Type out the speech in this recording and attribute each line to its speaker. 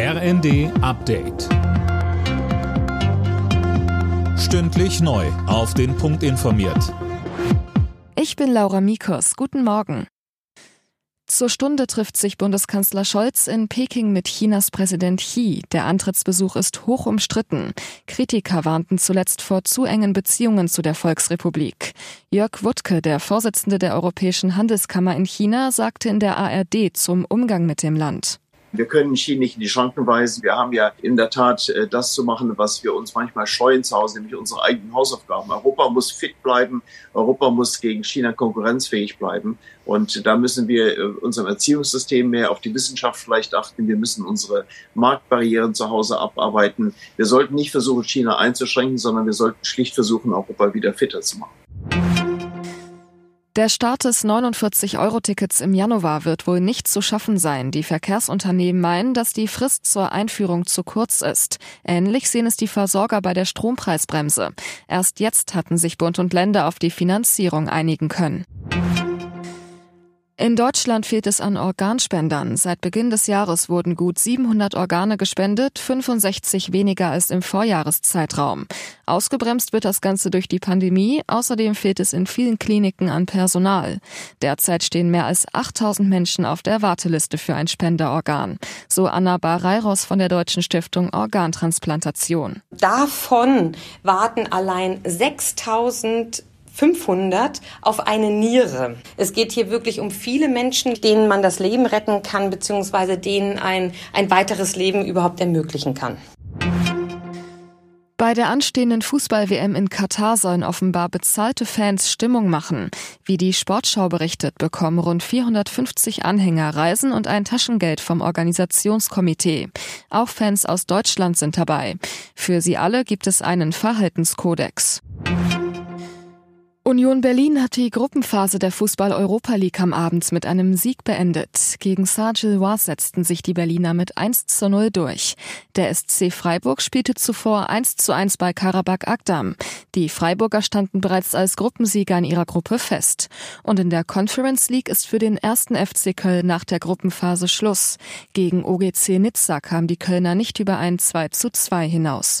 Speaker 1: RND Update. Stündlich neu. Auf den Punkt informiert.
Speaker 2: Ich bin Laura Mikos. Guten Morgen. Zur Stunde trifft sich Bundeskanzler Scholz in Peking mit Chinas Präsident Xi. Der Antrittsbesuch ist hoch umstritten. Kritiker warnten zuletzt vor zu engen Beziehungen zu der Volksrepublik. Jörg Wuttke, der Vorsitzende der Europäischen Handelskammer in China, sagte in der ARD zum Umgang mit dem Land.
Speaker 3: Wir können China nicht in die Schranken weisen. Wir haben ja in der Tat äh, das zu machen, was wir uns manchmal scheuen zu Hause, nämlich unsere eigenen Hausaufgaben. Europa muss fit bleiben. Europa muss gegen China konkurrenzfähig bleiben. Und da müssen wir äh, unserem Erziehungssystem mehr auf die Wissenschaft vielleicht achten. Wir müssen unsere Marktbarrieren zu Hause abarbeiten. Wir sollten nicht versuchen, China einzuschränken, sondern wir sollten schlicht versuchen, Europa wieder fitter zu machen.
Speaker 2: Der Start des 49-Euro-Tickets im Januar wird wohl nicht zu schaffen sein. Die Verkehrsunternehmen meinen, dass die Frist zur Einführung zu kurz ist. Ähnlich sehen es die Versorger bei der Strompreisbremse. Erst jetzt hatten sich Bund und Länder auf die Finanzierung einigen können. In Deutschland fehlt es an Organspendern. Seit Beginn des Jahres wurden gut 700 Organe gespendet, 65 weniger als im Vorjahreszeitraum. Ausgebremst wird das Ganze durch die Pandemie. Außerdem fehlt es in vielen Kliniken an Personal. Derzeit stehen mehr als 8000 Menschen auf der Warteliste für ein Spenderorgan. So Anna Bareiros von der Deutschen Stiftung Organtransplantation.
Speaker 4: Davon warten allein 6000 500 auf eine Niere. Es geht hier wirklich um viele Menschen, denen man das Leben retten kann, beziehungsweise denen ein, ein weiteres Leben überhaupt ermöglichen kann.
Speaker 2: Bei der anstehenden Fußball-WM in Katar sollen offenbar bezahlte Fans Stimmung machen. Wie die Sportschau berichtet, bekommen rund 450 Anhänger Reisen und ein Taschengeld vom Organisationskomitee. Auch Fans aus Deutschland sind dabei. Für sie alle gibt es einen Verhaltenskodex. Union Berlin hat die Gruppenphase der Fußball-Europa League am Abend mit einem Sieg beendet. Gegen Saint-Gilloise setzten sich die Berliner mit 1 zu 0 durch. Der SC Freiburg spielte zuvor 1 zu 1 bei Karabakh Agdam. Die Freiburger standen bereits als Gruppensieger in ihrer Gruppe fest. Und in der Conference League ist für den ersten FC Köln nach der Gruppenphase Schluss. Gegen OGC Nizza kam die Kölner nicht über ein 2 zu 2 hinaus.